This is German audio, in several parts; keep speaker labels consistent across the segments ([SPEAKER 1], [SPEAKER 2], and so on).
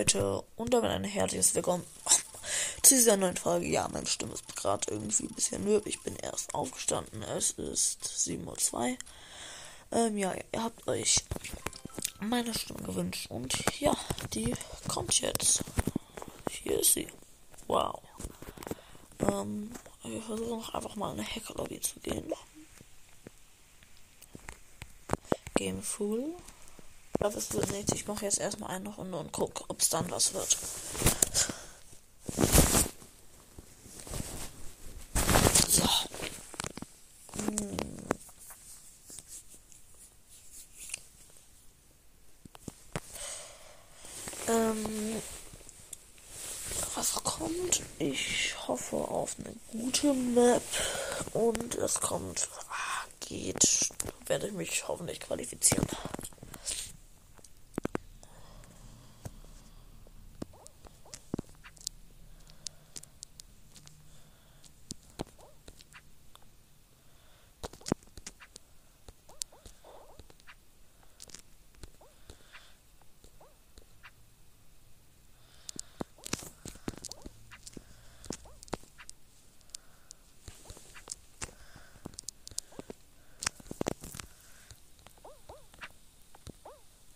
[SPEAKER 1] Leute und damit ein herzliches Willkommen zu dieser neuen Folge. Ja, meine Stimme ist gerade irgendwie ein bisschen mürb. Ich bin erst aufgestanden. Es ist 7.02 Uhr. Ähm, ja, ihr habt euch meine Stimme gewünscht und ja, die kommt jetzt. Hier ist sie. Wow. Ähm, wir versuchen noch einfach mal in eine Hackerlobby zu gehen. Game Full. Aber es wird nichts. Ich mache jetzt erstmal eine Runde und gucke, ob es dann was wird. So. Hm. Ähm, was kommt? Ich hoffe auf eine gute Map und es kommt. Ah, geht. Werde ich mich hoffentlich qualifizieren.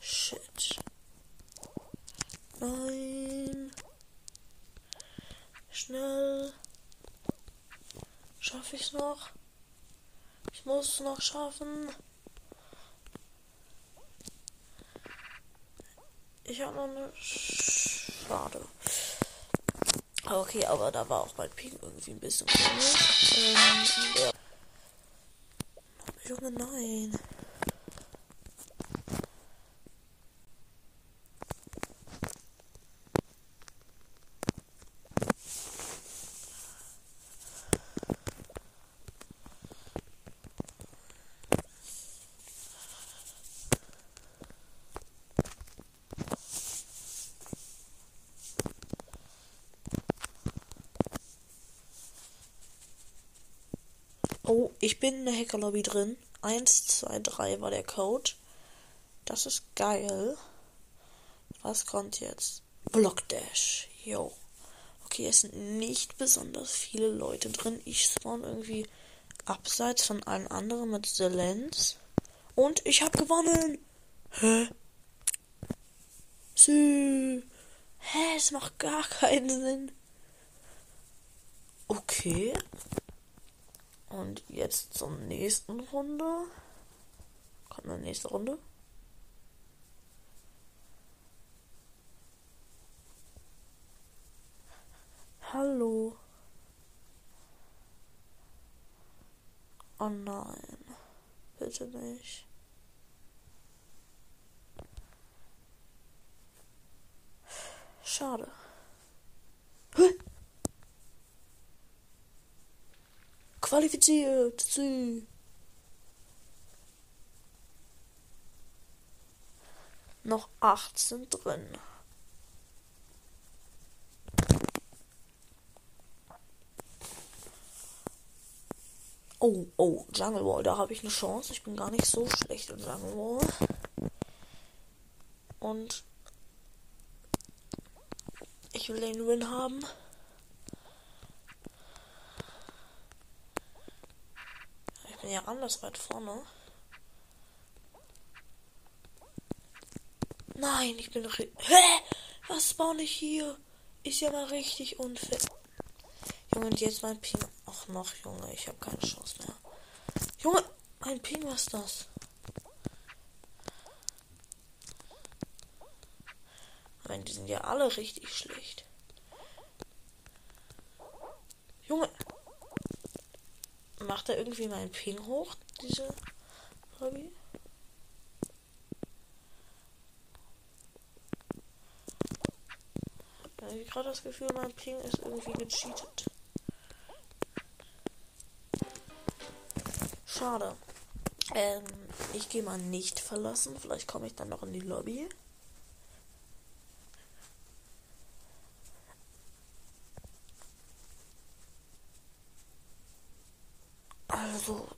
[SPEAKER 1] Shit. Nein. Schnell. Schaffe ich es noch? Ich muss es noch schaffen. Ich habe noch eine. Schade. Okay, aber da war auch mein Ping irgendwie ein bisschen. Ähm, ja. Junge, nein. Oh, ich bin in der Hackerlobby drin. 1, 2, 3 war der Code. Das ist geil. Was kommt jetzt? Blockdash. Yo. Okay, es sind nicht besonders viele Leute drin. Ich spawn irgendwie abseits von allen anderen mit The Lens. Und ich habe gewonnen. Hä? Sü. Hä, es macht gar keinen Sinn. Okay. Und jetzt zur nächsten Runde. Kommt eine nächste Runde. Hallo. Oh nein. Bitte nicht. Schade. Qualifiziert. Sie. Noch acht sind drin. Oh, oh, Jungle Wall, da habe ich eine Chance. Ich bin gar nicht so schlecht in Jungle Wall. Und ich will den Win haben. Bin ja anders weit vorne. Nein, ich bin. Hä? Was spawn ich hier? Ist ja mal richtig unfair. Junge, und jetzt mein Ping. Ach noch, Junge, ich habe keine Chance mehr. Junge, mein Ping, was ist das? Nein, die sind ja alle richtig schlecht. Junge. Macht er irgendwie meinen Ping hoch, diese Hobby? Ich habe gerade das Gefühl, mein Ping ist irgendwie gecheatet. Schade. Ähm, ich gehe mal nicht verlassen. Vielleicht komme ich dann noch in die Lobby. so